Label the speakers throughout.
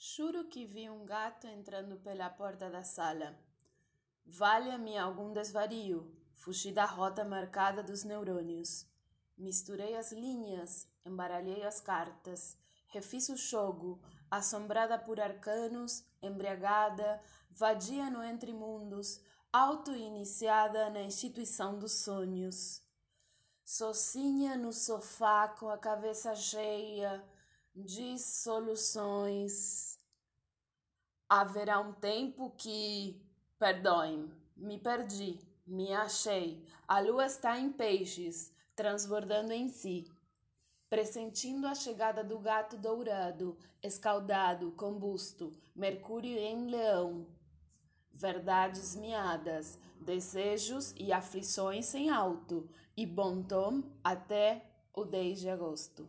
Speaker 1: Juro que vi um gato entrando pela porta da sala. Valha-me algum desvario, fugi da rota marcada dos neurônios. Misturei as linhas, embaralhei as cartas, refiz o jogo, assombrada por arcanos, embriagada, vadia no entre mundos, auto-iniciada na instituição dos sonhos. Sozinha no sofá com a cabeça cheia, de soluções. Haverá um tempo que, perdoe-me, me perdi, me achei. A lua está em peixes, transbordando em si. Pressentindo a chegada do gato dourado, escaldado, combusto, Mercúrio em leão. Verdades miadas, desejos e aflições sem alto, e bom tom até o 10 de agosto.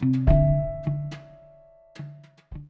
Speaker 2: Thank you.